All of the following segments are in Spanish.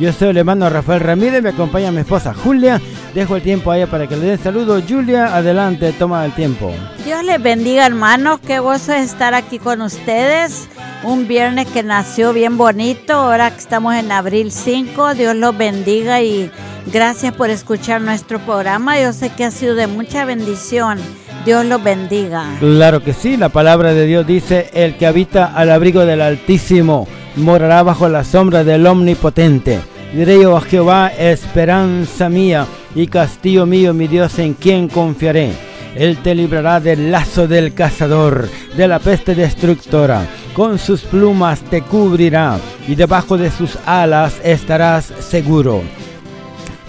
Yo soy el hermano Rafael Ramírez, me acompaña mi esposa Julia. Dejo el tiempo a ella para que le den saludo. Julia, adelante, toma el tiempo. Dios les bendiga, hermanos. Qué gozo estar aquí con ustedes. Un viernes que nació bien bonito. Ahora que estamos en abril 5, Dios los bendiga y gracias por escuchar nuestro programa. Yo sé que ha sido de mucha bendición. Dios los bendiga. Claro que sí, la palabra de Dios dice, el que habita al abrigo del Altísimo morará bajo la sombra del Omnipotente. Diré yo a Jehová, esperanza mía y castillo mío, mi Dios, en quien confiaré. Él te librará del lazo del cazador, de la peste destructora. Con sus plumas te cubrirá y debajo de sus alas estarás seguro.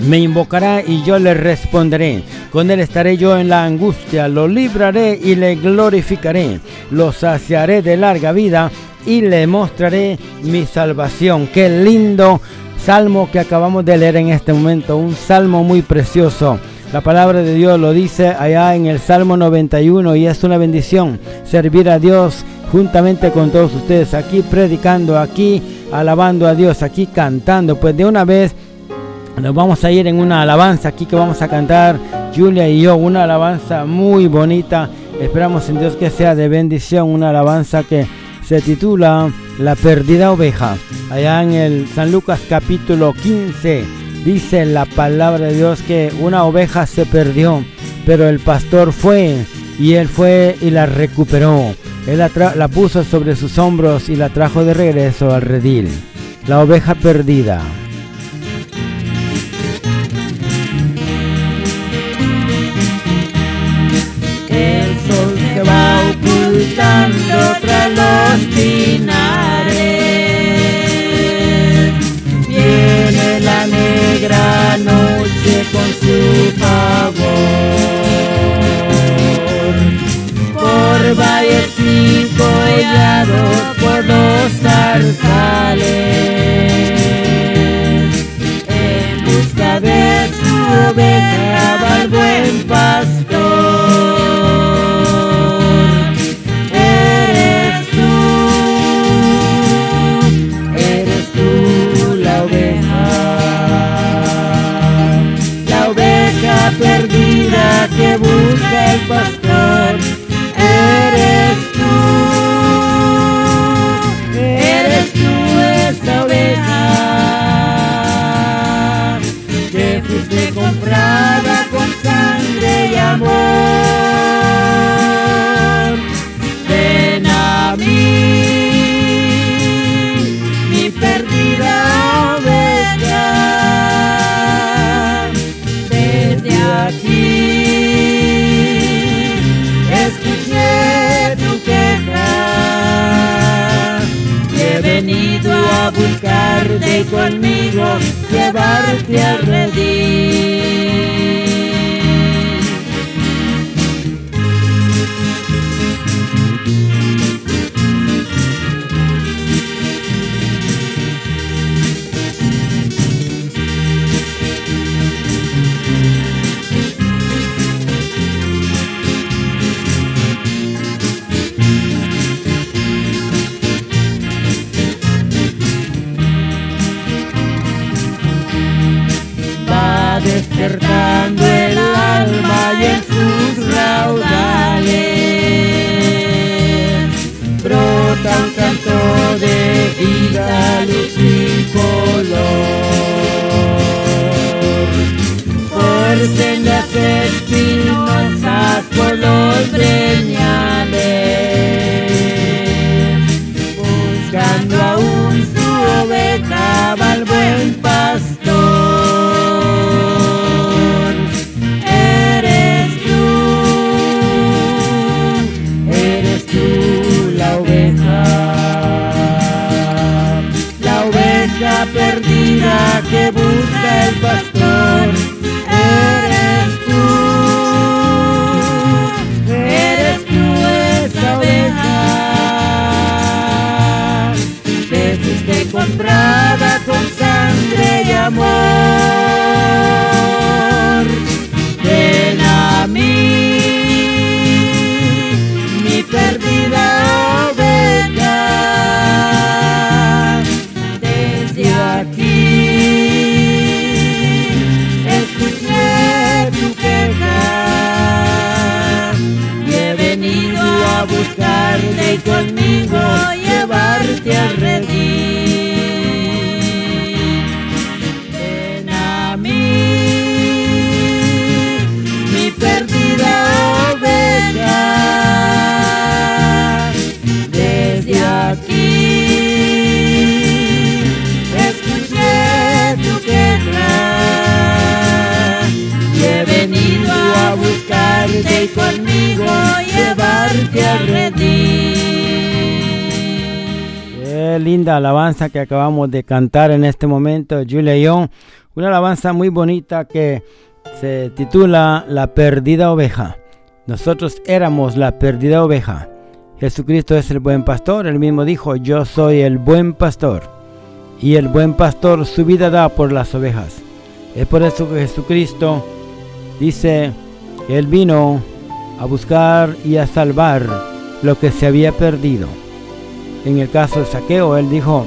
Me invocará y yo le responderé. Con él estaré yo en la angustia, lo libraré y le glorificaré. Lo saciaré de larga vida y le mostraré mi salvación. Qué lindo salmo que acabamos de leer en este momento, un salmo muy precioso. La palabra de Dios lo dice allá en el Salmo 91 y es una bendición servir a Dios juntamente con todos ustedes aquí predicando, aquí alabando a Dios, aquí cantando. Pues de una vez nos vamos a ir en una alabanza aquí que vamos a cantar Julia y yo, una alabanza muy bonita. Esperamos en Dios que sea de bendición, una alabanza que se titula La perdida oveja. Allá en el San Lucas capítulo 15 dice la palabra de Dios que una oveja se perdió, pero el pastor fue y él fue y la recuperó. Él la, la puso sobre sus hombros y la trajo de regreso al redil. La oveja perdida. Ocultando tras los pinares. Viene la negra noche a buscarte y conmigo llevarte al redil. despertando el alma y en sus raudales brota un canto de vida, luz y color. Por sendas espinosas, por los breñales, buscando aún su oveja, va al buen que busca el pastor. Eres tú, eres tú esa oveja que fuiste comprada con sangre y amor. Y conmigo llevarte al redil. Ven a mí, mi perdida oveja, desde aquí. Escuché tu queja y he venido a buscarte y conmigo llevarte al redil. Linda alabanza que acabamos de cantar en este momento, Julia Young. Una alabanza muy bonita que se titula La perdida oveja. Nosotros éramos la perdida oveja. Jesucristo es el buen pastor. Él mismo dijo, yo soy el buen pastor. Y el buen pastor su vida da por las ovejas. Es por eso que Jesucristo dice Él vino a buscar y a salvar lo que se había perdido. En el caso de Saqueo, él dijo,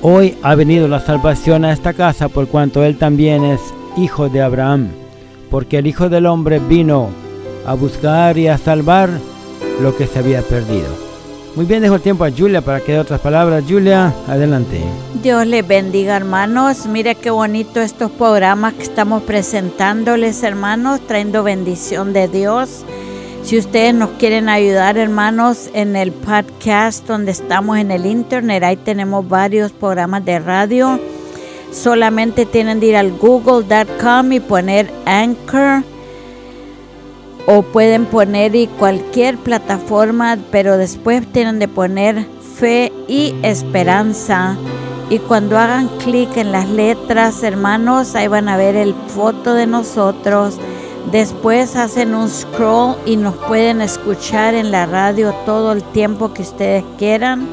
hoy ha venido la salvación a esta casa por cuanto él también es hijo de Abraham, porque el Hijo del Hombre vino a buscar y a salvar lo que se había perdido. Muy bien, dejo el tiempo a Julia para que dé otras palabras. Julia, adelante. Dios les bendiga, hermanos. Mire qué bonito estos programas que estamos presentándoles, hermanos, trayendo bendición de Dios. Si ustedes nos quieren ayudar, hermanos, en el podcast donde estamos en el internet, ahí tenemos varios programas de radio. Solamente tienen que ir al google.com y poner Anchor o pueden poner y cualquier plataforma, pero después tienen de poner fe y esperanza. Y cuando hagan clic en las letras, hermanos, ahí van a ver el foto de nosotros. Después hacen un scroll y nos pueden escuchar en la radio todo el tiempo que ustedes quieran.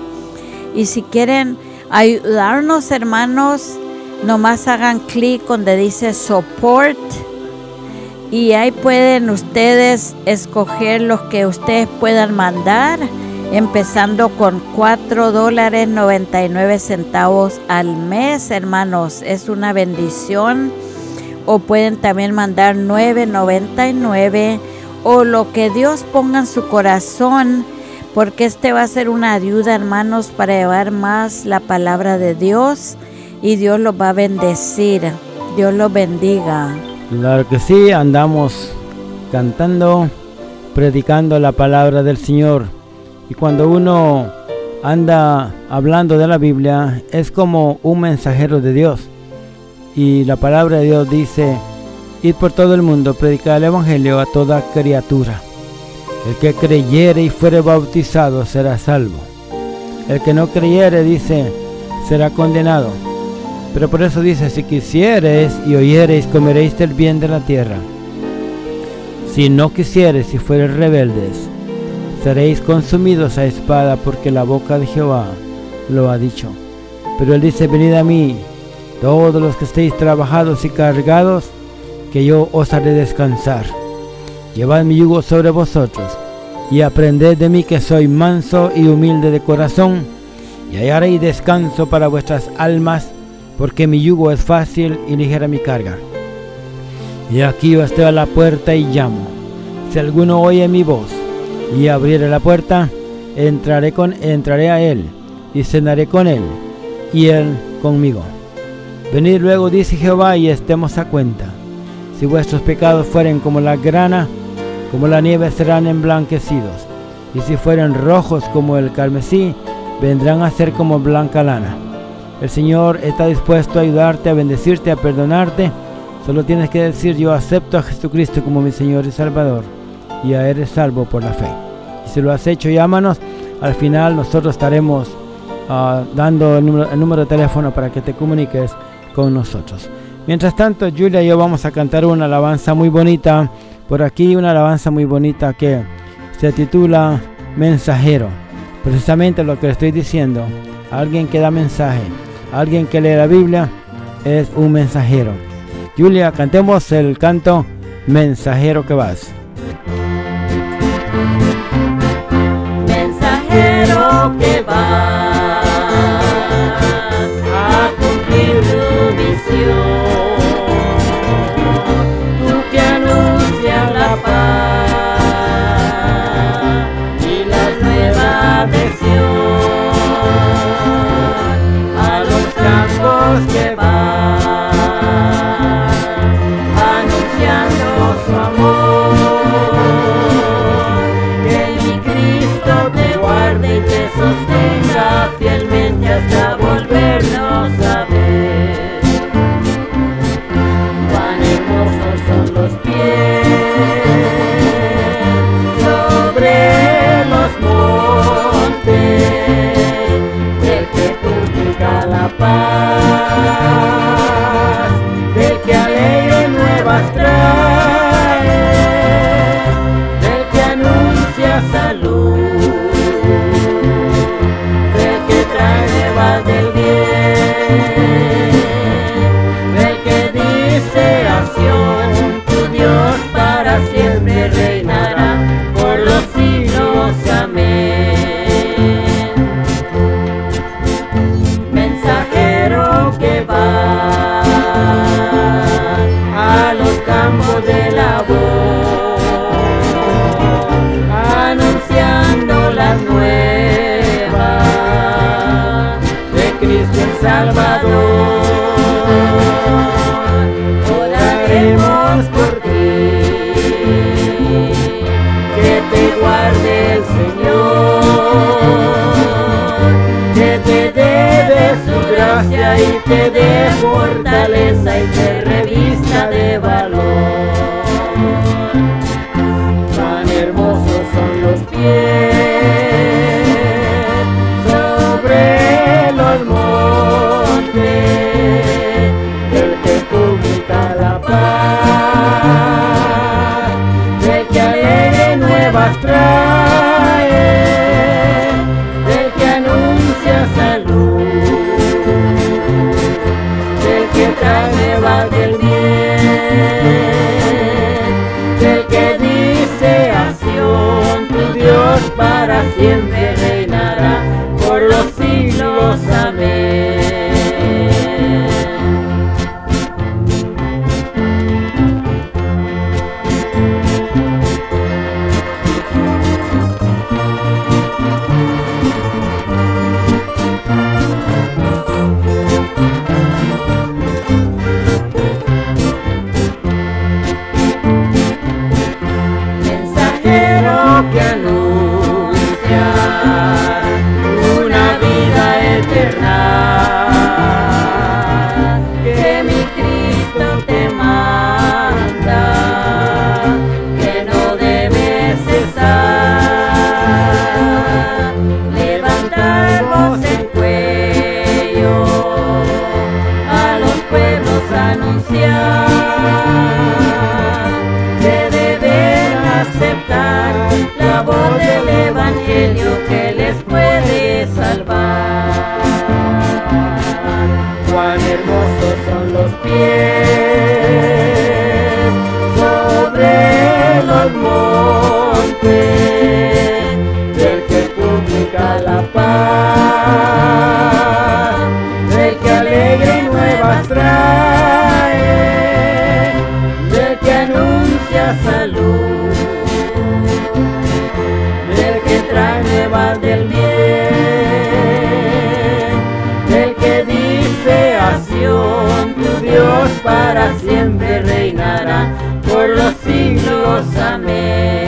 Y si quieren ayudarnos, hermanos, nomás hagan clic donde dice support y ahí pueden ustedes escoger los que ustedes puedan mandar, empezando con 4 dólares 99 centavos al mes, hermanos. Es una bendición. O pueden también mandar 9.99 o lo que Dios ponga en su corazón, porque este va a ser una ayuda, hermanos, para llevar más la palabra de Dios y Dios los va a bendecir. Dios los bendiga. Claro que sí, andamos cantando, predicando la palabra del Señor. Y cuando uno anda hablando de la Biblia, es como un mensajero de Dios. Y la palabra de Dios dice, ir por todo el mundo, predicar el Evangelio a toda criatura. El que creyere y fuere bautizado será salvo. El que no creyere, dice, será condenado. Pero por eso dice, si quisiereis y oyereis, comeréis del bien de la tierra. Si no quisiereis y fuereis rebeldes, seréis consumidos a espada, porque la boca de Jehová lo ha dicho. Pero él dice, venid a mí, todos los que estéis trabajados y cargados, que yo os haré descansar. Llevad mi yugo sobre vosotros, y aprended de mí que soy manso y humilde de corazón, y hallaréis descanso para vuestras almas, porque mi yugo es fácil y ligera mi carga. Y aquí yo estoy a la puerta y llamo. Si alguno oye mi voz y abriere la puerta, entraré con entraré a él y cenaré con él, y él conmigo. Venid luego, dice Jehová, y estemos a cuenta. Si vuestros pecados fueren como la grana, como la nieve serán emblanquecidos, y si fueren rojos como el carmesí, vendrán a ser como blanca lana. El Señor está dispuesto a ayudarte, a bendecirte, a perdonarte. Solo tienes que decir, yo acepto a Jesucristo como mi Señor y Salvador, y ya eres salvo por la fe. Y si lo has hecho, llámanos. Al final nosotros estaremos uh, dando el número de teléfono para que te comuniques nosotros. Mientras tanto, Julia y yo vamos a cantar una alabanza muy bonita. Por aquí una alabanza muy bonita que se titula Mensajero. Precisamente lo que le estoy diciendo. Alguien que da mensaje. Alguien que lee la Biblia es un mensajero. Julia, cantemos el canto Mensajero que vas. time. Del que trae del bien. Para siempre reinará por los siglos. Amén.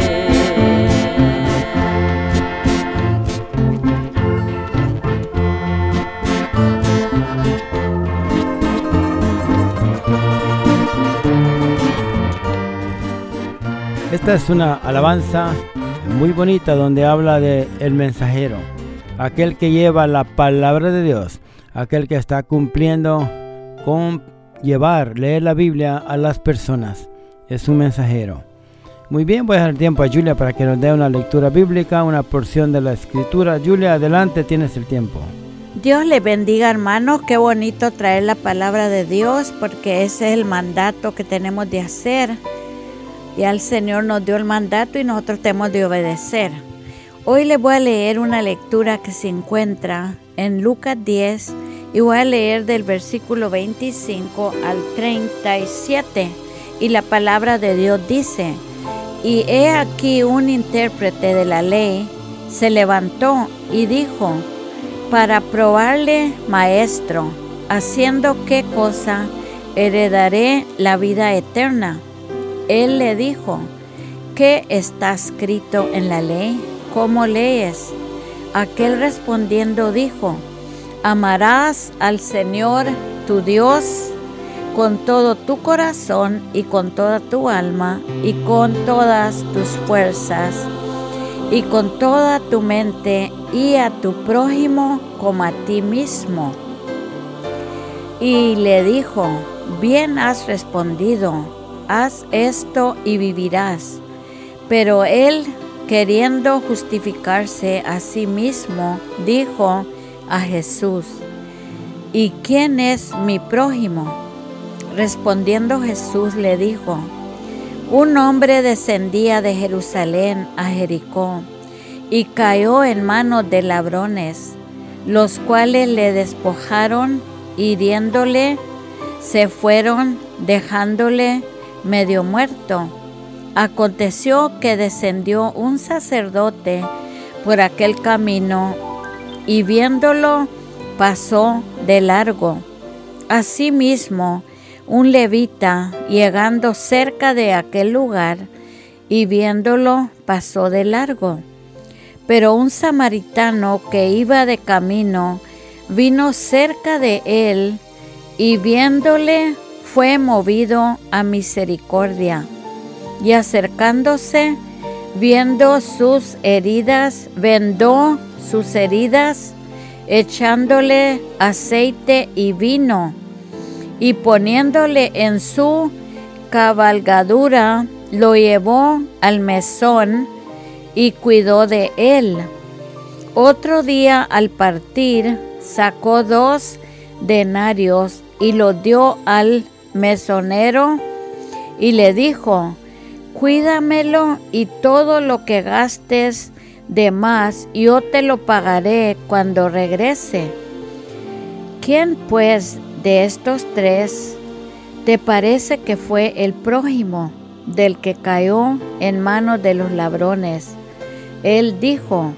Esta es una alabanza muy bonita donde habla de el mensajero, aquel que lleva la palabra de Dios, aquel que está cumpliendo con llevar, leer la Biblia a las personas. Es un mensajero. Muy bien, voy a dar tiempo a Julia para que nos dé una lectura bíblica, una porción de la escritura. Julia, adelante, tienes el tiempo. Dios le bendiga hermanos, qué bonito traer la palabra de Dios porque ese es el mandato que tenemos de hacer ya el Señor nos dio el mandato y nosotros tenemos de obedecer. Hoy les voy a leer una lectura que se encuentra en Lucas 10 y voy a leer del versículo 25 al 37. Y la palabra de Dios dice, y he aquí un intérprete de la ley se levantó y dijo, para probarle, maestro, haciendo qué cosa heredaré la vida eterna. Él le dijo, ¿qué está escrito en la ley? ¿Cómo lees? Aquel respondiendo dijo, amarás al Señor tu Dios con todo tu corazón y con toda tu alma y con todas tus fuerzas y con toda tu mente y a tu prójimo como a ti mismo. Y le dijo, bien has respondido haz esto y vivirás. Pero él, queriendo justificarse a sí mismo, dijo a Jesús, ¿y quién es mi prójimo? Respondiendo Jesús le dijo, un hombre descendía de Jerusalén a Jericó y cayó en manos de ladrones, los cuales le despojaron, hiriéndole, se fueron dejándole medio muerto. Aconteció que descendió un sacerdote por aquel camino y viéndolo pasó de largo. Asimismo, un levita, llegando cerca de aquel lugar y viéndolo, pasó de largo. Pero un samaritano que iba de camino vino cerca de él y viéndole fue movido a misericordia y acercándose, viendo sus heridas, vendó sus heridas, echándole aceite y vino, y poniéndole en su cabalgadura, lo llevó al mesón y cuidó de él. Otro día al partir sacó dos denarios y lo dio al mesonero y le dijo, cuídamelo y todo lo que gastes de más yo te lo pagaré cuando regrese. ¿Quién pues de estos tres te parece que fue el prójimo del que cayó en manos de los ladrones? Él dijo,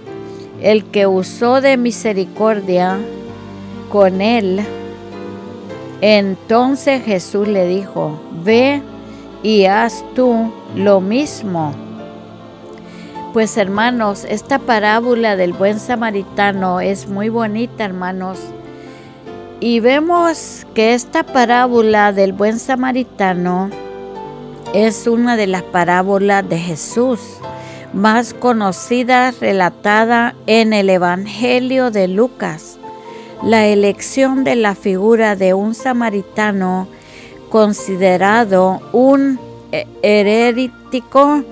el que usó de misericordia con él entonces Jesús le dijo, ve y haz tú lo mismo. Pues hermanos, esta parábola del buen samaritano es muy bonita, hermanos. Y vemos que esta parábola del buen samaritano es una de las parábolas de Jesús más conocidas relatada en el Evangelio de Lucas la elección de la figura de un samaritano considerado un herético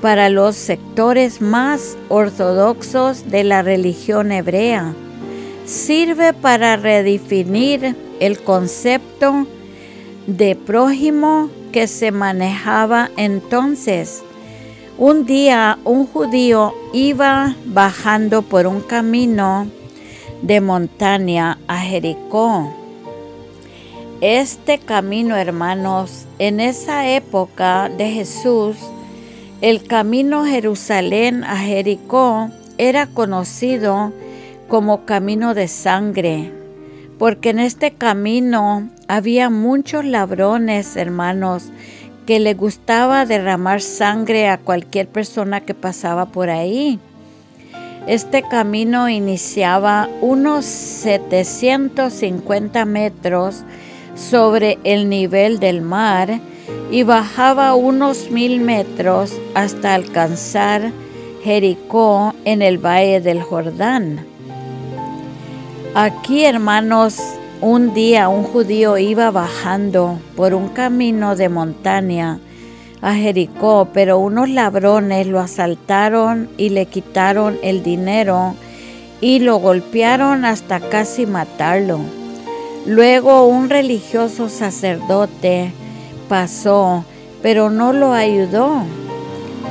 para los sectores más ortodoxos de la religión hebrea. Sirve para redefinir el concepto de prójimo que se manejaba entonces. Un día un judío iba bajando por un camino de montaña a Jericó. Este camino, hermanos, en esa época de Jesús, el camino Jerusalén a Jericó era conocido como camino de sangre, porque en este camino había muchos ladrones, hermanos, que le gustaba derramar sangre a cualquier persona que pasaba por ahí. Este camino iniciaba unos 750 metros sobre el nivel del mar y bajaba unos mil metros hasta alcanzar Jericó en el valle del Jordán. Aquí, hermanos, un día un judío iba bajando por un camino de montaña a Jericó, pero unos ladrones lo asaltaron y le quitaron el dinero y lo golpearon hasta casi matarlo. Luego un religioso sacerdote pasó, pero no lo ayudó.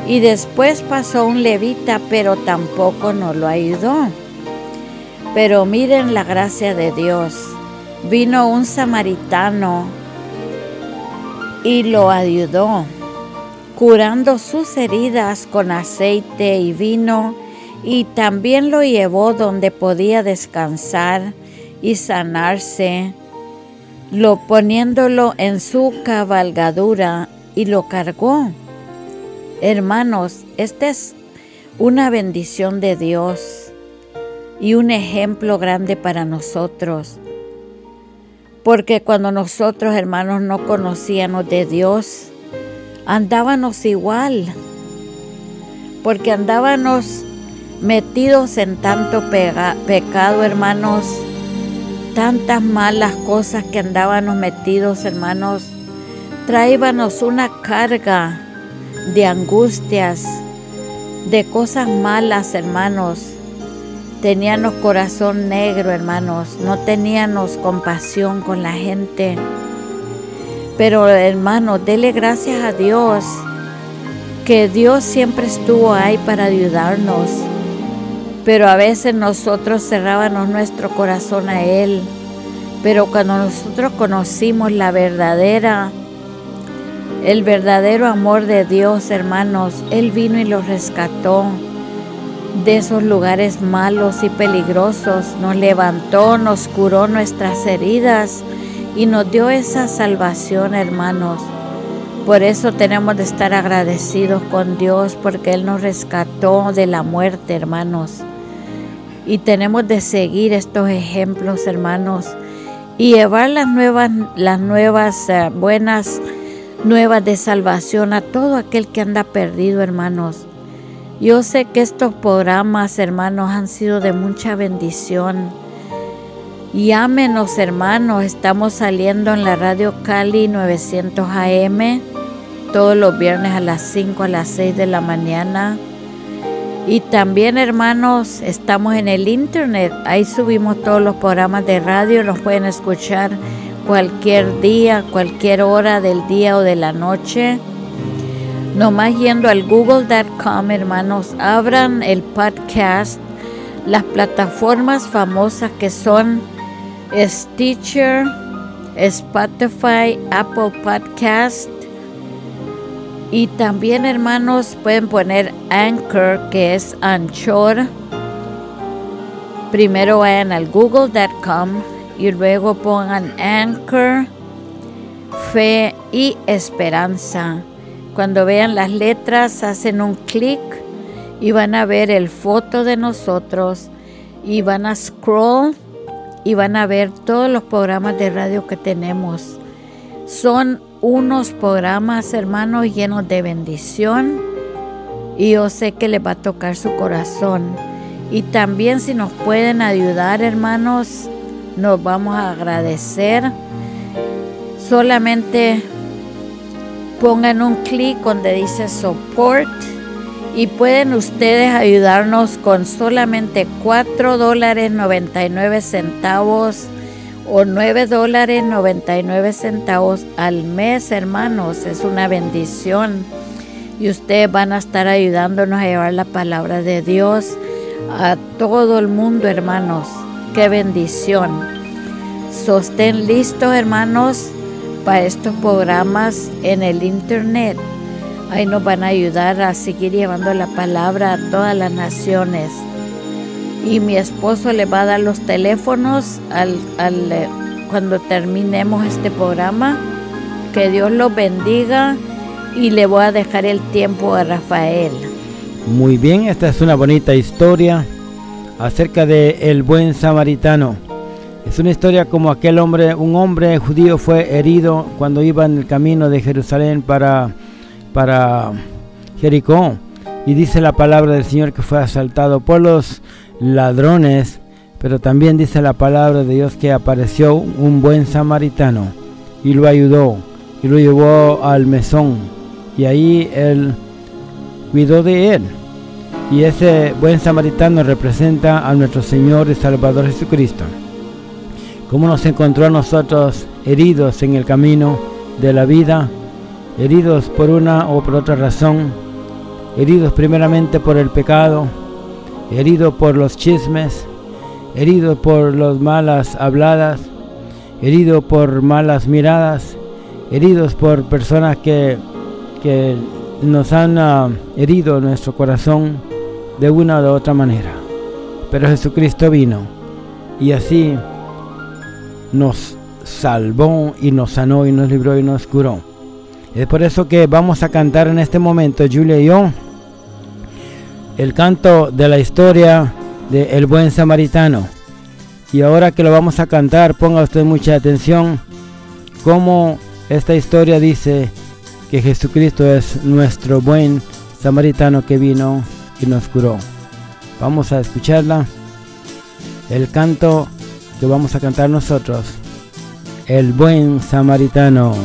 Y después pasó un levita, pero tampoco no lo ayudó. Pero miren la gracia de Dios. Vino un samaritano y lo ayudó curando sus heridas con aceite y vino, y también lo llevó donde podía descansar y sanarse, lo poniéndolo en su cabalgadura y lo cargó. Hermanos, esta es una bendición de Dios y un ejemplo grande para nosotros. Porque cuando nosotros, hermanos, no conocíamos de Dios, andábamos igual, porque andábamos metidos en tanto pecado, hermanos, tantas malas cosas que andábamos metidos, hermanos, traíbanos una carga de angustias, de cosas malas, hermanos. Teníamos corazón negro, hermanos, no teníamos compasión con la gente pero hermano, dele gracias a Dios que Dios siempre estuvo ahí para ayudarnos. Pero a veces nosotros cerrábamos nuestro corazón a Él. Pero cuando nosotros conocimos la verdadera, el verdadero amor de Dios, hermanos, Él vino y los rescató de esos lugares malos y peligrosos. Nos levantó, nos curó nuestras heridas y nos dio esa salvación, hermanos. Por eso tenemos de estar agradecidos con Dios porque Él nos rescató de la muerte, hermanos. Y tenemos de seguir estos ejemplos, hermanos, y llevar las nuevas, las nuevas eh, buenas nuevas de salvación a todo aquel que anda perdido, hermanos. Yo sé que estos programas, hermanos, han sido de mucha bendición Llámenos hermanos, estamos saliendo en la radio Cali 900 AM todos los viernes a las 5 a las 6 de la mañana. Y también hermanos, estamos en el internet, ahí subimos todos los programas de radio, nos pueden escuchar cualquier día, cualquier hora del día o de la noche. Nomás yendo al google.com, hermanos, abran el podcast, las plataformas famosas que son Stitcher, Spotify, Apple Podcast. Y también hermanos pueden poner Anchor, que es Anchor. Primero vayan al google.com y luego pongan Anchor, Fe y Esperanza. Cuando vean las letras hacen un clic y van a ver el foto de nosotros y van a scroll y van a ver todos los programas de radio que tenemos. Son unos programas, hermanos, llenos de bendición y yo sé que les va a tocar su corazón. Y también si nos pueden ayudar, hermanos, nos vamos a agradecer. Solamente pongan un clic donde dice support y pueden ustedes ayudarnos con solamente 4 dólares 99 centavos o 9 dólares 99 centavos al mes, hermanos. Es una bendición. Y ustedes van a estar ayudándonos a llevar la palabra de Dios a todo el mundo, hermanos. Qué bendición. Sostén listos, hermanos, para estos programas en el internet. Ahí nos van a ayudar a seguir llevando la palabra a todas las naciones. Y mi esposo le va a dar los teléfonos al, al, eh, cuando terminemos este programa. Que Dios los bendiga y le voy a dejar el tiempo a Rafael. Muy bien, esta es una bonita historia acerca de el buen samaritano. Es una historia como aquel hombre, un hombre judío fue herido cuando iba en el camino de Jerusalén para, para Jericó. Y dice la palabra del Señor que fue asaltado por los ladrones, pero también dice la palabra de Dios que apareció un buen samaritano y lo ayudó y lo llevó al mesón y ahí él cuidó de él. Y ese buen samaritano representa a nuestro Señor y Salvador Jesucristo. Como nos encontró a nosotros heridos en el camino de la vida, heridos por una o por otra razón, heridos primeramente por el pecado, heridos por los chismes, heridos por las malas habladas, heridos por malas miradas, heridos por personas que, que nos han uh, herido nuestro corazón de una u otra manera. Pero Jesucristo vino y así nos salvó y nos sanó y nos libró y nos curó. Es por eso que vamos a cantar en este momento, Julia y yo, el canto de la historia de El Buen Samaritano. Y ahora que lo vamos a cantar, ponga usted mucha atención cómo esta historia dice que Jesucristo es nuestro buen samaritano que vino y nos curó. Vamos a escucharla. El canto que vamos a cantar nosotros. El buen samaritano.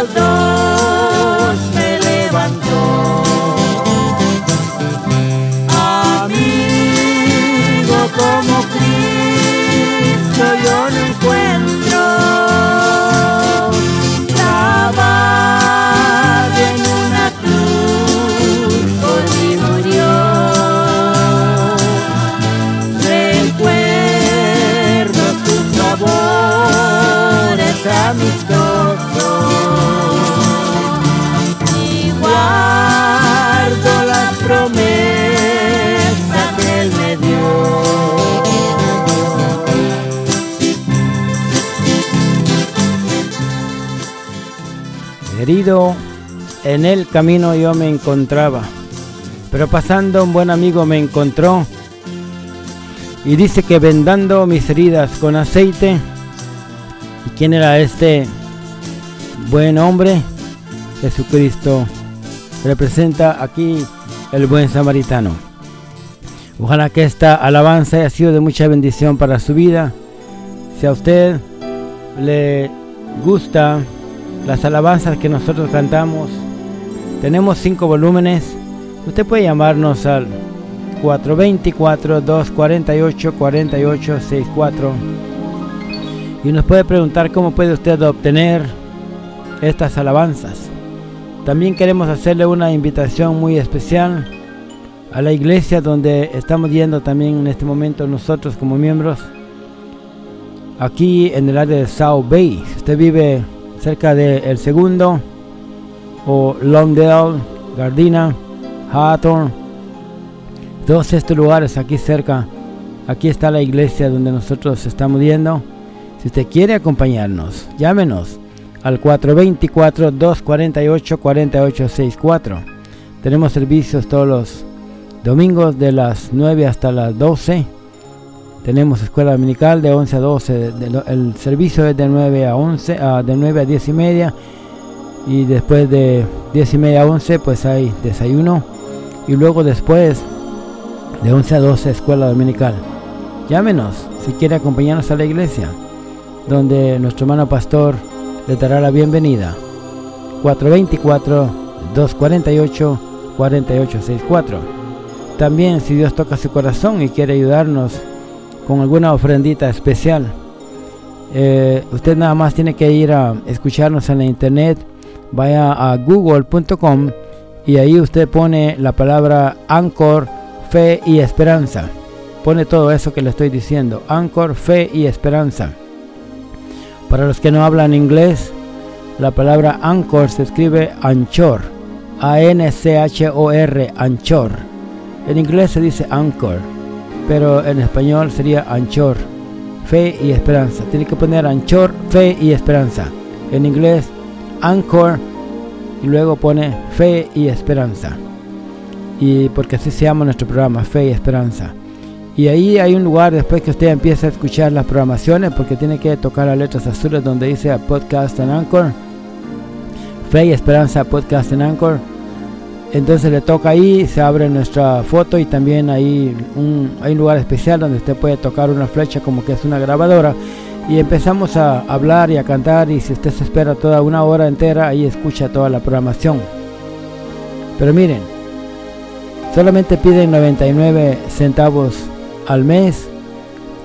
Salvador. En el camino yo me encontraba, pero pasando un buen amigo me encontró y dice que vendando mis heridas con aceite. ¿Y quién era este buen hombre? Jesucristo representa aquí el buen samaritano. Ojalá que esta alabanza haya sido de mucha bendición para su vida. Si a usted le gusta las alabanzas que nosotros cantamos, tenemos cinco volúmenes. Usted puede llamarnos al 424-248-4864 y nos puede preguntar cómo puede usted obtener estas alabanzas. También queremos hacerle una invitación muy especial a la iglesia donde estamos yendo también en este momento nosotros como miembros. Aquí en el área de South Bay. Si usted vive cerca de El Segundo o Longdale, Gardina, Hawthorne. Todos estos lugares aquí cerca. Aquí está la iglesia donde nosotros estamos yendo. Si usted quiere acompañarnos, llámenos al 424-248-4864. Tenemos servicios todos los domingos de las 9 hasta las 12. Tenemos escuela dominical de 11 a 12. el servicio es de 9 a 11, de 9 a 10 y media. Y después de 10 y media a 11 pues hay desayuno. Y luego después de 11 a 12 escuela dominical. Llámenos si quiere acompañarnos a la iglesia, donde nuestro hermano pastor le dará la bienvenida. 424-248-4864. También si Dios toca su corazón y quiere ayudarnos con alguna ofrendita especial, eh, usted nada más tiene que ir a escucharnos en la internet. Vaya a google.com y ahí usted pone la palabra Anchor, fe y esperanza. Pone todo eso que le estoy diciendo. Anchor, fe y esperanza. Para los que no hablan inglés, la palabra anchor se escribe anchor. A-N-C-H-O-R, anchor. En inglés se dice anchor, pero en español sería anchor. Fe y esperanza. Tiene que poner anchor, fe y esperanza. En inglés, anchor y luego pone fe y esperanza. Y porque así se llama nuestro programa, Fe y Esperanza. Y ahí hay un lugar después que usted empieza a escuchar las programaciones, porque tiene que tocar las letras azules donde dice Podcast en Anchor. Fe y Esperanza Podcast en Anchor. Entonces le toca ahí, se abre nuestra foto y también ahí un, hay un lugar especial donde usted puede tocar una flecha como que es una grabadora y empezamos a hablar y a cantar y si usted se espera toda una hora entera ahí escucha toda la programación. Pero miren, solamente piden 99 centavos al mes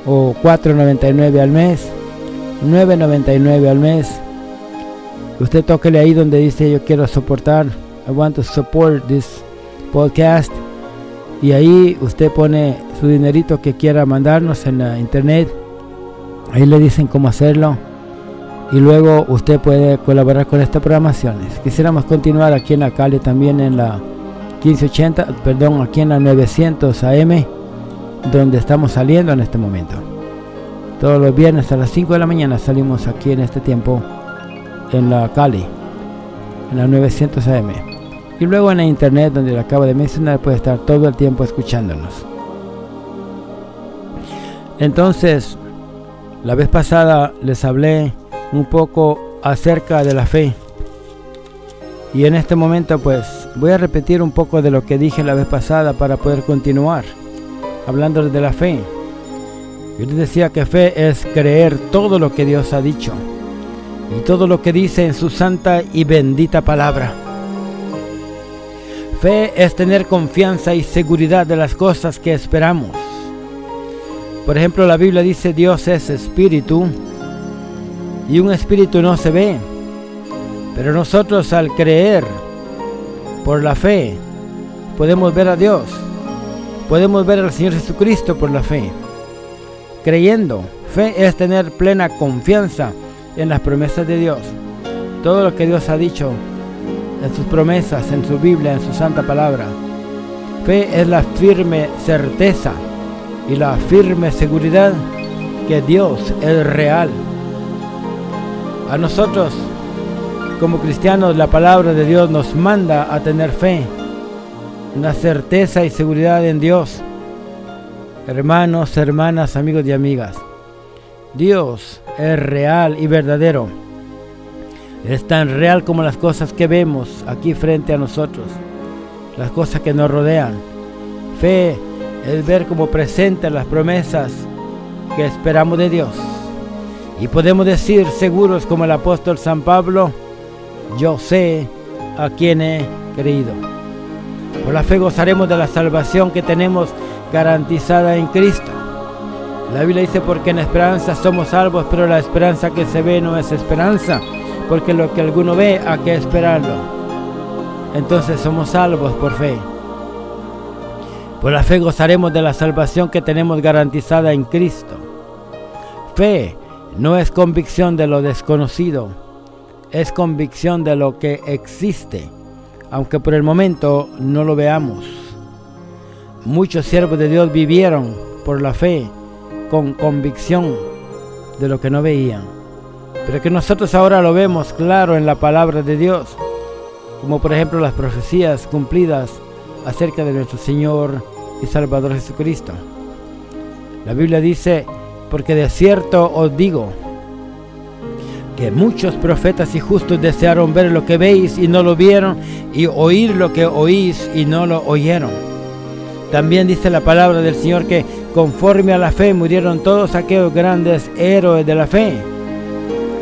o 4.99 al mes, 9.99 al mes. Usted tóquele ahí donde dice yo quiero soportar, I want to support this podcast. Y ahí usted pone su dinerito que quiera mandarnos en la internet. Ahí le dicen cómo hacerlo. Y luego usted puede colaborar con estas programaciones. Quisiéramos continuar aquí en la calle también en la 1580, perdón, aquí en la 900 AM donde estamos saliendo en este momento. Todos los viernes a las 5 de la mañana salimos aquí en este tiempo en la Cali, en la 900 AM. Y luego en la internet donde le acabo de mencionar puede estar todo el tiempo escuchándonos. Entonces, la vez pasada les hablé un poco acerca de la fe. Y en este momento pues voy a repetir un poco de lo que dije la vez pasada para poder continuar hablando de la fe. Yo les decía que fe es creer todo lo que Dios ha dicho y todo lo que dice en su santa y bendita palabra. Fe es tener confianza y seguridad de las cosas que esperamos. Por ejemplo, la Biblia dice Dios es espíritu y un espíritu no se ve. Pero nosotros al creer por la fe podemos ver a Dios podemos ver al Señor Jesucristo por la fe. Creyendo, fe es tener plena confianza en las promesas de Dios. Todo lo que Dios ha dicho en sus promesas, en su Biblia, en su santa palabra. Fe es la firme certeza y la firme seguridad que Dios es real. A nosotros como cristianos la palabra de Dios nos manda a tener fe, una certeza y seguridad en Dios. Hermanos, hermanas, amigos y amigas, Dios es real y verdadero. Es tan real como las cosas que vemos aquí frente a nosotros, las cosas que nos rodean. Fe es ver como presenta las promesas que esperamos de Dios. Y podemos decir seguros como el apóstol San Pablo, yo sé a quien he creído. Por la fe gozaremos de la salvación que tenemos garantizada en Cristo. La Biblia dice, porque en esperanza somos salvos, pero la esperanza que se ve no es esperanza, porque lo que alguno ve, ¿a qué esperarlo? Entonces somos salvos por fe. Por la fe gozaremos de la salvación que tenemos garantizada en Cristo. Fe no es convicción de lo desconocido, es convicción de lo que existe, aunque por el momento no lo veamos. Muchos siervos de Dios vivieron por la fe con convicción de lo que no veían, pero que nosotros ahora lo vemos claro en la palabra de Dios, como por ejemplo las profecías cumplidas acerca de nuestro Señor y Salvador Jesucristo. La Biblia dice, porque de cierto os digo, que muchos profetas y justos desearon ver lo que veis y no lo vieron, y oír lo que oís y no lo oyeron. También dice la palabra del Señor que conforme a la fe murieron todos aquellos grandes héroes de la fe.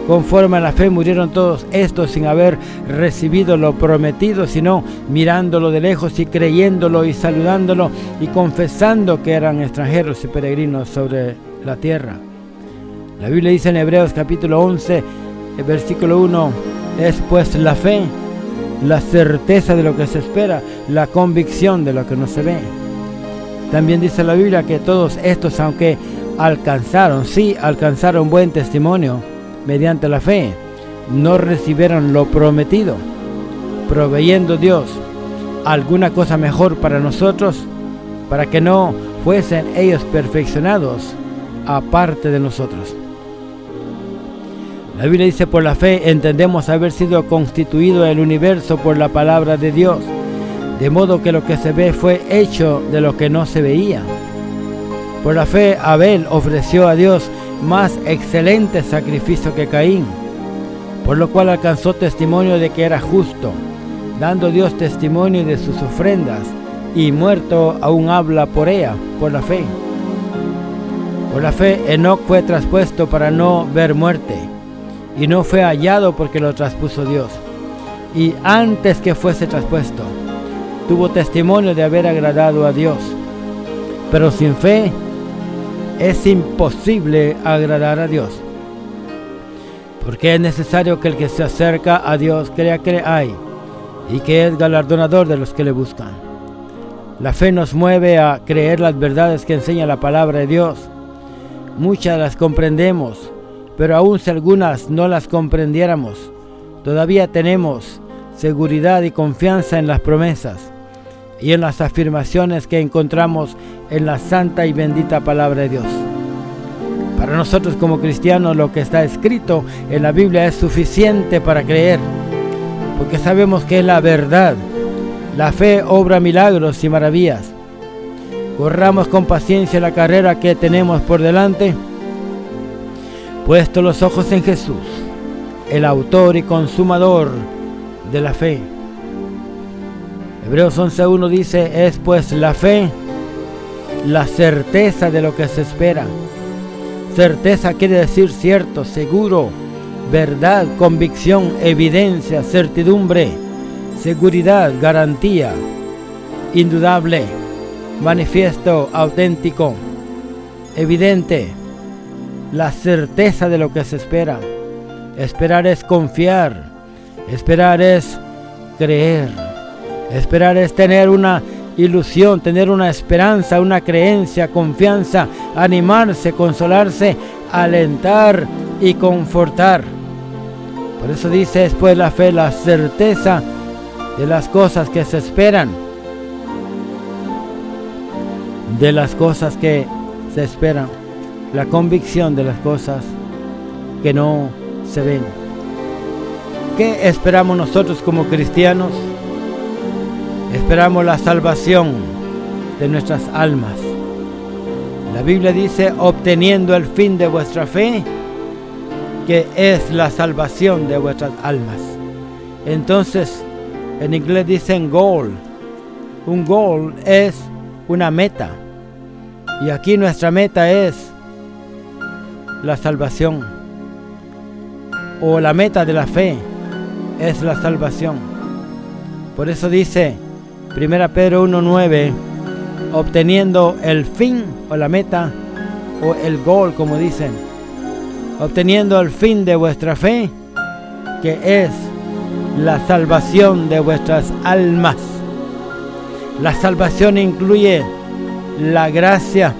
Conforme a la fe murieron todos estos sin haber recibido lo prometido, sino mirándolo de lejos y creyéndolo y saludándolo y confesando que eran extranjeros y peregrinos sobre la tierra. La Biblia dice en Hebreos capítulo 11, el versículo 1, es pues la fe, la certeza de lo que se espera, la convicción de lo que no se ve. También dice la Biblia que todos estos, aunque alcanzaron, sí, alcanzaron buen testimonio mediante la fe, no recibieron lo prometido, proveyendo Dios alguna cosa mejor para nosotros, para que no fuesen ellos perfeccionados aparte de nosotros. La Biblia dice, por la fe entendemos haber sido constituido el universo por la palabra de Dios, de modo que lo que se ve fue hecho de lo que no se veía. Por la fe Abel ofreció a Dios más excelente sacrificio que Caín, por lo cual alcanzó testimonio de que era justo, dando Dios testimonio de sus ofrendas, y muerto aún habla por ella, por la fe. Por la fe Enoch fue traspuesto para no ver muerte y no fue hallado porque lo traspuso Dios. Y antes que fuese traspuesto, tuvo testimonio de haber agradado a Dios. Pero sin fe es imposible agradar a Dios. Porque es necesario que el que se acerca a Dios crea que hay y que es galardonador de los que le buscan. La fe nos mueve a creer las verdades que enseña la palabra de Dios. Muchas las comprendemos, pero aun si algunas no las comprendiéramos, todavía tenemos seguridad y confianza en las promesas y en las afirmaciones que encontramos en la santa y bendita palabra de Dios. Para nosotros como cristianos lo que está escrito en la Biblia es suficiente para creer, porque sabemos que es la verdad. La fe obra milagros y maravillas. Corramos con paciencia la carrera que tenemos por delante puesto los ojos en Jesús, el autor y consumador de la fe. Hebreos 11.1 dice, es pues la fe la certeza de lo que se espera. Certeza quiere decir cierto, seguro, verdad, convicción, evidencia, certidumbre, seguridad, garantía, indudable, manifiesto, auténtico, evidente la certeza de lo que se espera. Esperar es confiar. Esperar es creer. Esperar es tener una ilusión, tener una esperanza, una creencia, confianza, animarse, consolarse, alentar y confortar. Por eso dice después la fe, la certeza de las cosas que se esperan. De las cosas que se esperan la convicción de las cosas que no se ven. ¿Qué esperamos nosotros como cristianos? Esperamos la salvación de nuestras almas. La Biblia dice, obteniendo el fin de vuestra fe, que es la salvación de vuestras almas. Entonces, en inglés dicen goal. Un goal es una meta. Y aquí nuestra meta es la salvación. O la meta de la fe es la salvación. Por eso dice 1 Pedro 1.9, obteniendo el fin o la meta o el gol como dicen, obteniendo el fin de vuestra fe, que es la salvación de vuestras almas. La salvación incluye la gracia,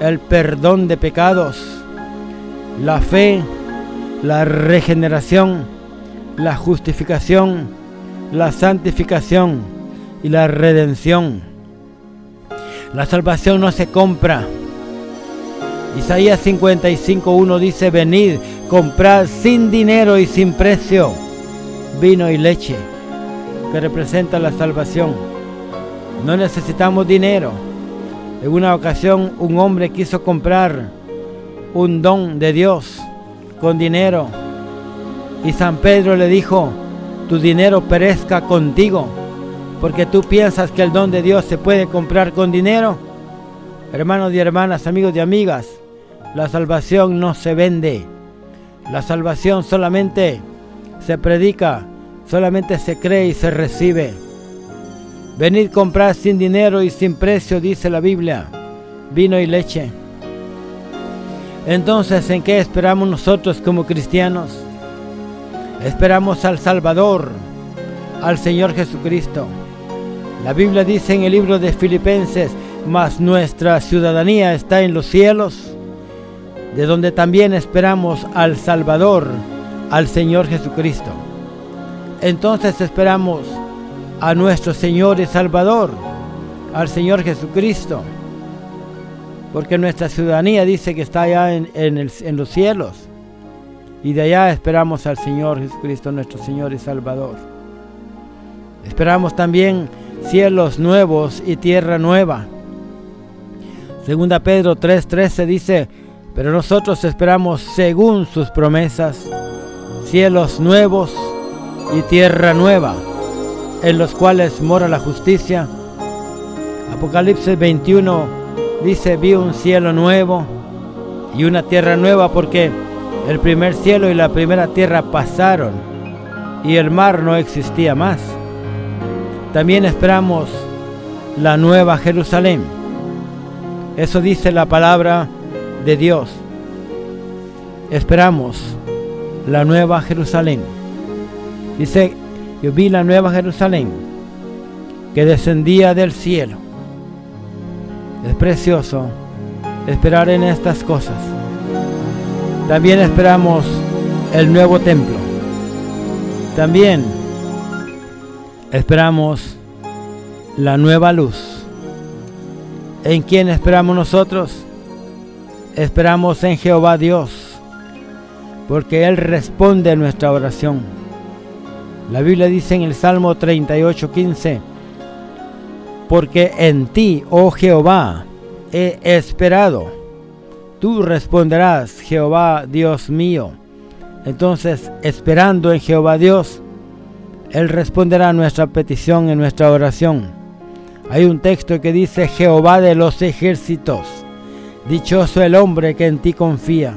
el perdón de pecados, la fe, la regeneración, la justificación, la santificación y la redención. La salvación no se compra. Isaías 55.1 dice, venid, comprad sin dinero y sin precio vino y leche, que representa la salvación. No necesitamos dinero. En una ocasión un hombre quiso comprar un don de Dios con dinero. Y San Pedro le dijo, tu dinero perezca contigo, porque tú piensas que el don de Dios se puede comprar con dinero. Hermanos y hermanas, amigos y amigas, la salvación no se vende. La salvación solamente se predica, solamente se cree y se recibe. Venid comprar sin dinero y sin precio, dice la Biblia, vino y leche. Entonces, ¿en qué esperamos nosotros como cristianos? Esperamos al Salvador, al Señor Jesucristo. La Biblia dice en el libro de Filipenses, mas nuestra ciudadanía está en los cielos, de donde también esperamos al Salvador, al Señor Jesucristo. Entonces esperamos a nuestro Señor y Salvador, al Señor Jesucristo porque nuestra ciudadanía dice que está allá en, los cielos. Y de allá esperamos al Señor Jesucristo, nuestro Señor y Salvador. Esperamos también cielos nuevos y tierra nueva. Segunda Pedro 3:13 dice, pero nosotros esperamos según sus promesas, cielos nuevos y tierra nueva, en los cuales mora la justicia. Apocalipsis 21, dice, vi un cielo nuevo y una tierra nueva porque el primer cielo y la primera tierra pasaron y el mar no existía más. También esperamos la nueva Jerusalén. Eso dice la palabra de Dios. Esperamos la nueva Jerusalén. Dice, yo vi la nueva Jerusalén que descendía del cielo es precioso esperar en estas cosas. También esperamos el nuevo templo. También esperamos la nueva luz. ¿En quién esperamos nosotros? Esperamos en Jehová Dios, porque Él responde a nuestra oración. La Biblia dice en el Salmo 38, 15, porque en ti, oh Jehová, he esperado. Tú responderás, Jehová Dios mío. Entonces, esperando en Jehová Dios, Él responderá a nuestra petición en nuestra oración. Hay un texto que dice, Jehová de los ejércitos, dichoso el hombre que en ti confía.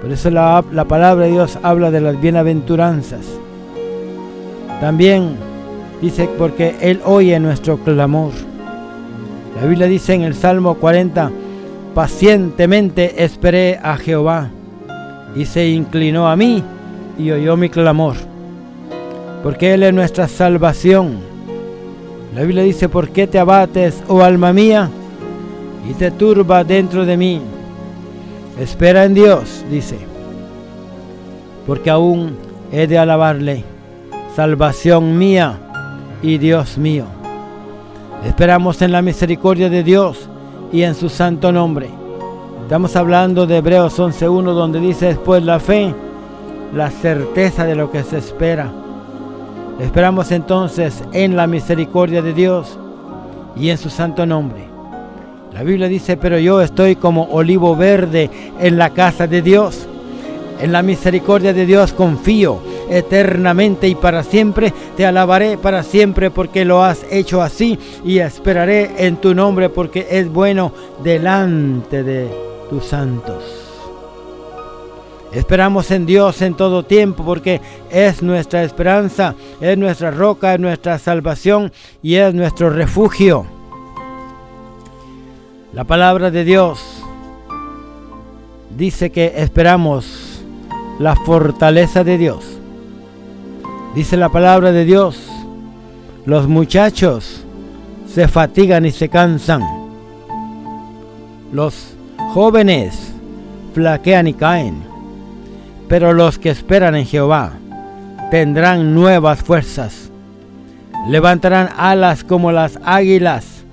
Por eso la, la palabra de Dios habla de las bienaventuranzas. También Dice, porque Él oye nuestro clamor. La Biblia dice en el Salmo 40, pacientemente esperé a Jehová y se inclinó a mí y oyó mi clamor. Porque Él es nuestra salvación. La Biblia dice, ¿por qué te abates, oh alma mía? Y te turba dentro de mí. Espera en Dios, dice, porque aún he de alabarle, salvación mía y Dios mío. Esperamos en la misericordia de Dios y en su santo nombre. Estamos hablando de Hebreos 11.1 donde dice después la fe, la certeza de lo que se espera. Esperamos entonces en la misericordia de Dios y en su santo nombre. La Biblia dice, pero yo estoy como olivo verde en la casa de Dios. En la misericordia de Dios confío eternamente y para siempre. Te alabaré para siempre porque lo has hecho así y esperaré en tu nombre porque es bueno delante de tus santos. Esperamos en Dios en todo tiempo porque es nuestra esperanza, es nuestra roca, es nuestra salvación y es nuestro refugio. La palabra de Dios dice que esperamos la fortaleza de Dios. Dice la palabra de Dios, los muchachos se fatigan y se cansan. Los jóvenes flaquean y caen. Pero los que esperan en Jehová tendrán nuevas fuerzas. Levantarán alas como las águilas.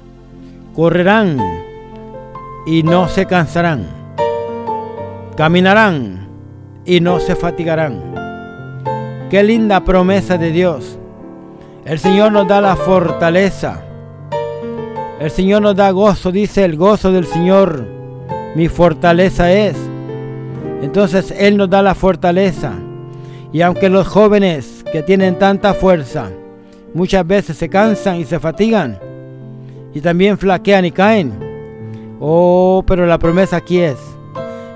Correrán y no se cansarán. Caminarán y no se fatigarán. Qué linda promesa de Dios. El Señor nos da la fortaleza. El Señor nos da gozo, dice el gozo del Señor. Mi fortaleza es. Entonces Él nos da la fortaleza. Y aunque los jóvenes que tienen tanta fuerza muchas veces se cansan y se fatigan y también flaquean y caen. Oh, pero la promesa aquí es,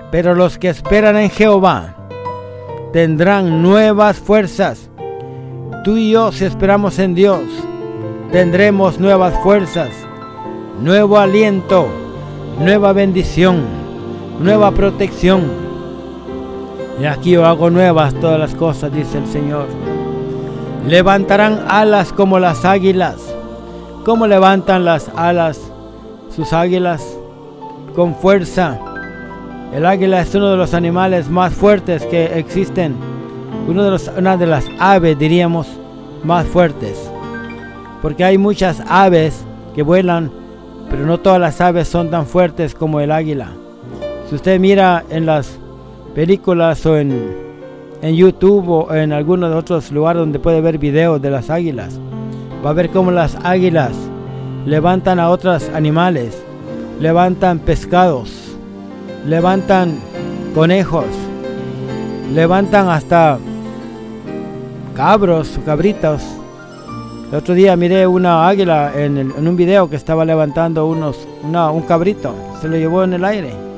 pero los que esperan en Jehová tendrán nuevas fuerzas. Tú y yo, si esperamos en Dios, tendremos nuevas fuerzas, nuevo aliento, nueva bendición, nueva protección. Y aquí yo hago nuevas todas las cosas, dice el Señor. Levantarán alas como las águilas. ¿Cómo levantan las alas sus águilas? Con fuerza el águila es uno de los animales más fuertes que existen. Uno de una de las aves, diríamos, más fuertes. Porque hay muchas aves que vuelan, pero no todas las aves son tan fuertes como el águila. Si usted mira en las películas o en, en YouTube o en algunos de otros lugares donde puede ver videos de las águilas, va a ver cómo las águilas levantan a otros animales, levantan pescados, levantan conejos, levantan hasta cabros, cabritos. El otro día miré una águila en, un video que estaba levantando unos, un cabrito, se lo llevó en el aire,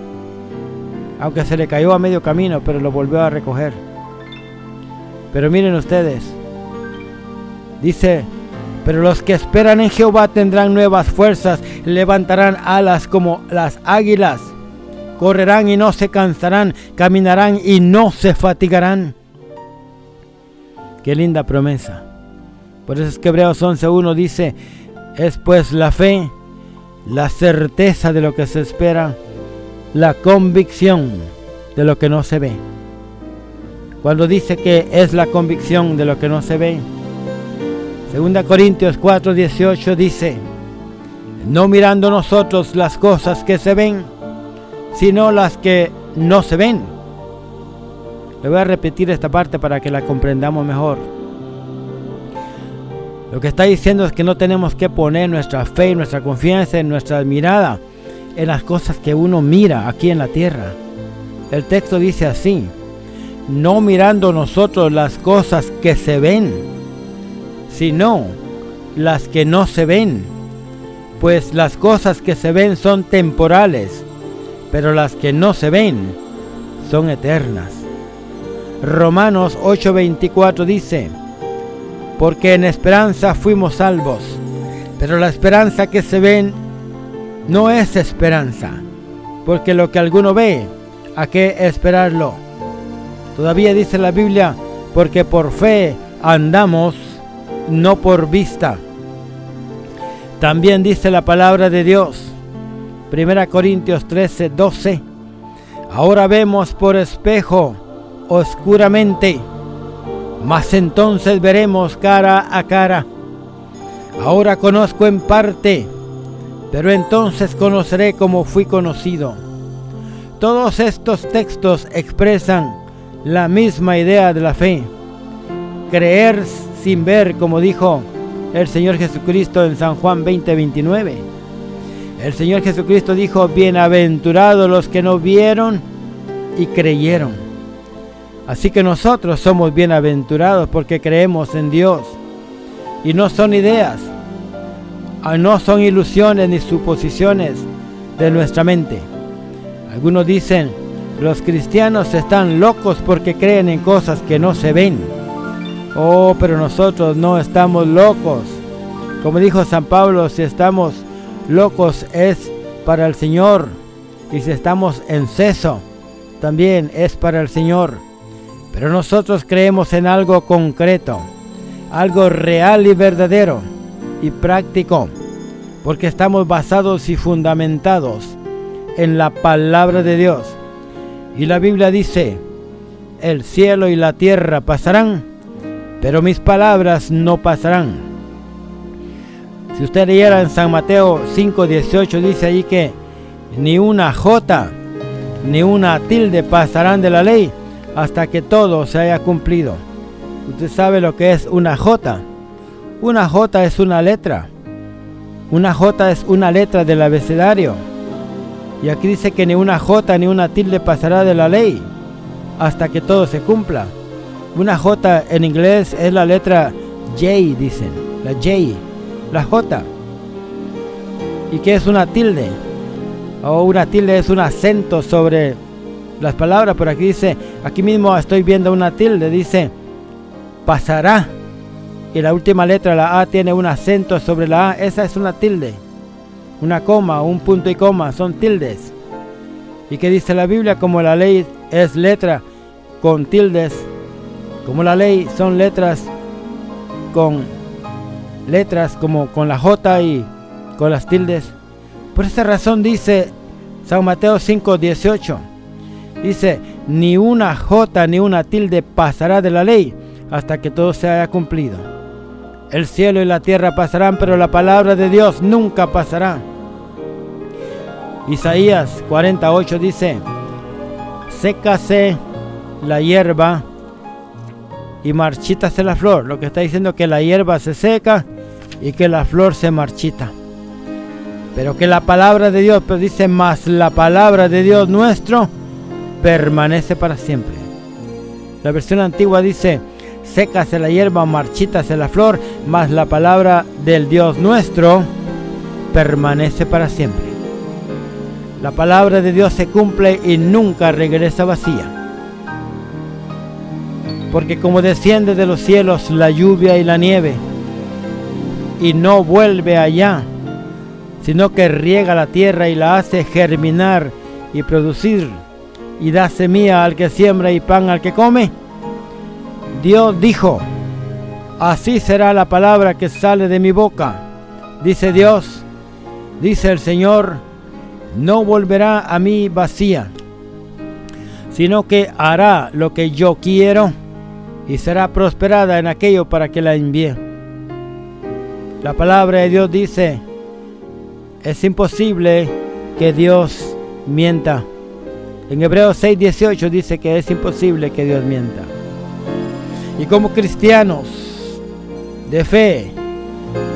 aunque se le cayó a medio camino, pero lo volvió a recoger. Pero miren ustedes, dice, pero los que esperan en Jehová tendrán nuevas fuerzas, levantarán alas como las águilas correrán y no se cansarán, caminarán y no se fatigarán. Qué linda promesa. Por eso es que Hebreos 11.1 dice, es pues la fe, la certeza de lo que se espera, la convicción de lo que no se ve. Cuando dice que es la convicción de lo que no se ve, 2 Corintios 4:18 dice, no mirando nosotros las cosas que se ven, sino las que no se ven. Le voy a repetir esta parte para que la comprendamos mejor. Lo que está diciendo es que no tenemos que poner nuestra fe y nuestra confianza en nuestra mirada en las cosas que uno mira aquí en la tierra. El texto dice así, no mirando nosotros las cosas que se ven, sino las que no se ven, pues las cosas que se ven son temporales pero las que no se ven son eternas. Romanos 8:24 dice, porque en esperanza fuimos salvos, pero la esperanza que se ven no es esperanza, porque lo que alguno ve, ¿a qué esperarlo? Todavía dice la Biblia, porque por fe andamos, no por vista. También dice la palabra de Dios, Primera Corintios 13, 12. Ahora vemos por espejo oscuramente, mas entonces veremos cara a cara. Ahora conozco en parte, pero entonces conoceré como fui conocido. Todos estos textos expresan la misma idea de la fe. Creer sin ver, como dijo el Señor Jesucristo en San Juan 20:29. El Señor Jesucristo dijo, bienaventurados los que no vieron y creyeron. Así que nosotros somos bienaventurados porque creemos en Dios. Y no son ideas, no son ilusiones ni suposiciones de nuestra mente. Algunos dicen, los cristianos están locos porque creen en cosas que no se ven. Oh, pero nosotros no estamos locos. Como dijo San Pablo, si estamos locos es para el Señor. Y si estamos en ceso, también es para el Señor. Pero nosotros creemos en algo concreto, algo real y verdadero y práctico, porque estamos basados y fundamentados en la palabra de Dios. Y la Biblia dice, el cielo y la tierra pasarán, pero mis palabras no pasarán. Si usted leyera en San Mateo 5:18 dice ahí que ni una jota ni una tilde pasarán de la ley hasta que todo se haya cumplido. Usted sabe lo que es una jota. Una jota es una letra. Una jota es una letra del abecedario. Y aquí dice que ni una jota ni una tilde pasará de la ley hasta que todo se cumpla. Una J en inglés es la letra J, dicen. La J, la J. ¿Y qué es una tilde? O una tilde es un acento sobre las palabras. Por aquí dice, aquí mismo estoy viendo una tilde, dice, pasará. Y la última letra, la A, tiene un acento sobre la A. Esa es una tilde. Una coma, un punto y coma, son tildes. ¿Y qué dice la Biblia? Como la ley es letra con tildes, como la ley son letras con letras como con la J y con las tildes. Por esa razón dice San Mateo 5, 18. Dice, ni una J ni una tilde pasará de la ley hasta que todo se haya cumplido. El cielo y la tierra pasarán, pero la palabra de Dios nunca pasará. Isaías 48 dice, sécase la hierba y marchítase la flor. Lo que está diciendo que la hierba se seca y que la flor se marchita. Pero que la palabra de Dios, pero dice más, la palabra de Dios nuestro permanece para siempre. La versión antigua dice, sécase la hierba, marchítase la flor, mas la palabra del Dios nuestro permanece para siempre. La palabra de Dios se cumple y nunca regresa vacía. Porque como desciende de los cielos la lluvia y la nieve, y no vuelve allá, sino que riega la tierra y la hace germinar y producir, y da semilla al que siembra y pan al que come, Dios dijo, así será la palabra que sale de mi boca, dice Dios, dice el Señor, no volverá a mí vacía, sino que hará lo que yo quiero y será prosperada en aquello para que la envíe. La palabra de Dios dice, es imposible que Dios mienta. En Hebreos 6:18 dice que es imposible que Dios mienta. Y como cristianos de fe,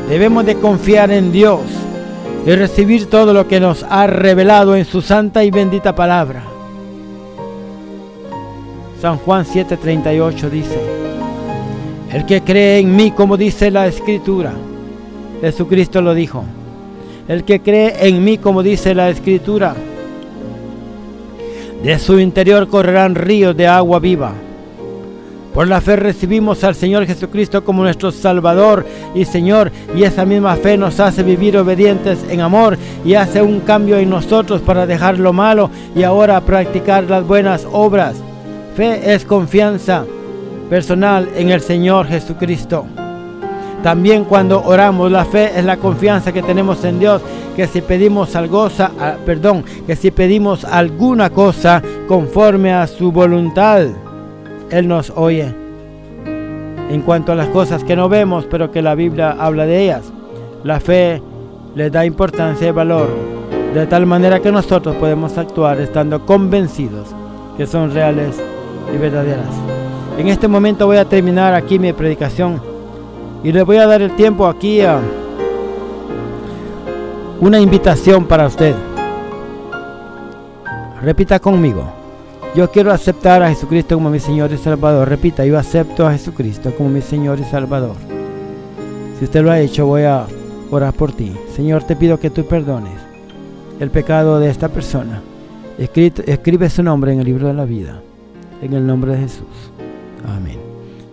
debemos de confiar en Dios y recibir todo lo que nos ha revelado en su santa y bendita palabra. San Juan 7:38 dice, el que cree en mí, como dice la escritura, Jesucristo lo dijo, el que cree en mí, como dice la escritura, de su interior correrán ríos de agua viva. Por la fe recibimos al Señor Jesucristo como nuestro Salvador y Señor, y esa misma fe nos hace vivir obedientes en amor y hace un cambio en nosotros para dejar lo malo y ahora practicar las buenas obras. Fe es confianza personal en el Señor Jesucristo. También cuando oramos, la fe es la confianza que tenemos en Dios, que si pedimos algo, perdón, que si pedimos alguna cosa conforme a su voluntad, Él nos oye. En cuanto a las cosas que no vemos, pero que la Biblia habla de ellas, la fe le da importancia y valor, de tal manera que nosotros podemos actuar estando convencidos que son reales y verdaderas. En este momento voy a terminar aquí mi predicación y le voy a dar el tiempo aquí a una invitación para usted. Repita conmigo. Yo quiero aceptar a Jesucristo como mi Señor y Salvador. Repita, yo acepto a Jesucristo como mi Señor y Salvador. Si usted lo ha hecho, voy a orar por ti. Señor, te pido que tú perdones el pecado de esta persona. Escribe, su nombre en el libro de la vida. En el nombre de Jesús. Amén.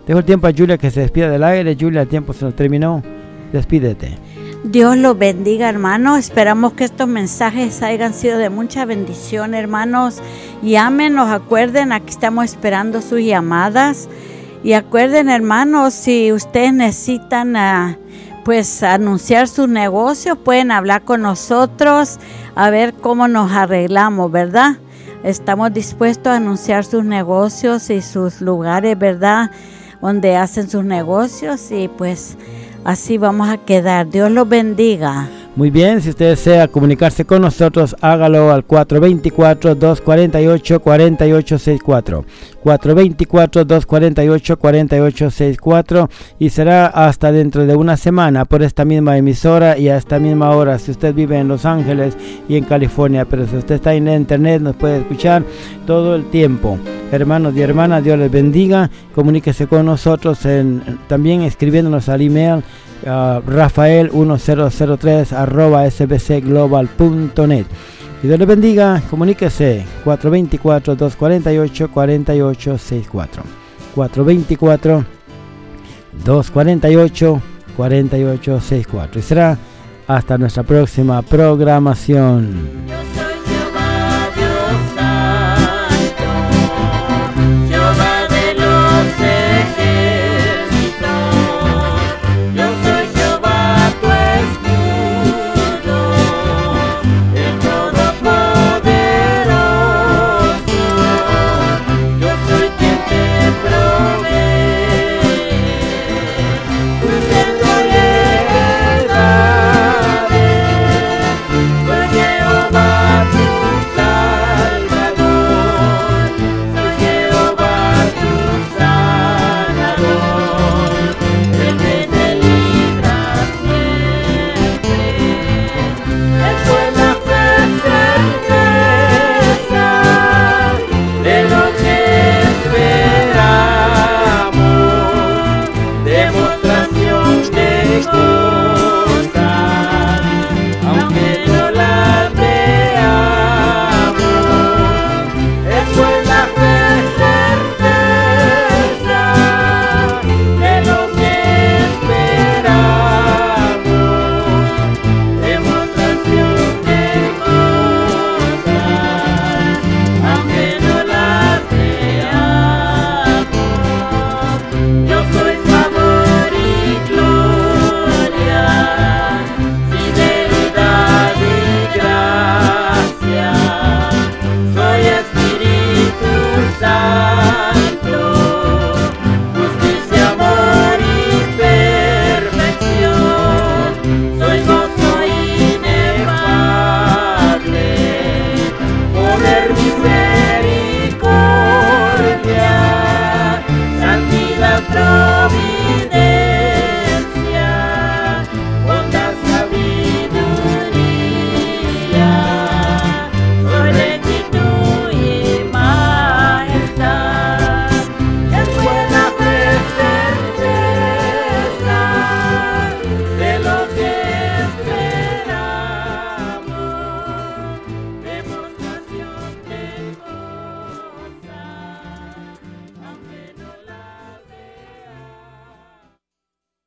Dejo el tiempo a Julia que se despida del aire. Julia, el tiempo se nos terminó. Despídete. Dios los bendiga, hermanos. Esperamos que estos mensajes hayan sido de mucha bendición, hermanos. Llámenos, acuerden, aquí estamos esperando sus llamadas. Y acuerden, hermanos, si ustedes necesitan ah, pues anunciar sus negocios, pueden hablar con nosotros a ver cómo nos arreglamos, ¿verdad? Estamos dispuestos a anunciar sus negocios y sus lugares, ¿verdad? Donde hacen sus negocios y pues Así vamos a quedar. Dios los bendiga. Muy bien, si usted desea comunicarse con nosotros, hágalo al 424-248-4864. 424-248-4864 y será hasta dentro de una semana por esta misma emisora y a esta misma hora. Si usted vive en Los Ángeles y en California, pero si usted está en internet, nos puede escuchar todo el tiempo. Hermanos y hermanas, Dios les bendiga. Comuníquese con nosotros también escribiéndonos al email rafael1003 arroba sbcglobal.net. Y Dios les bendiga, comuníquese 424-248-4864. 424-248-4864. Y será hasta nuestra próxima programación.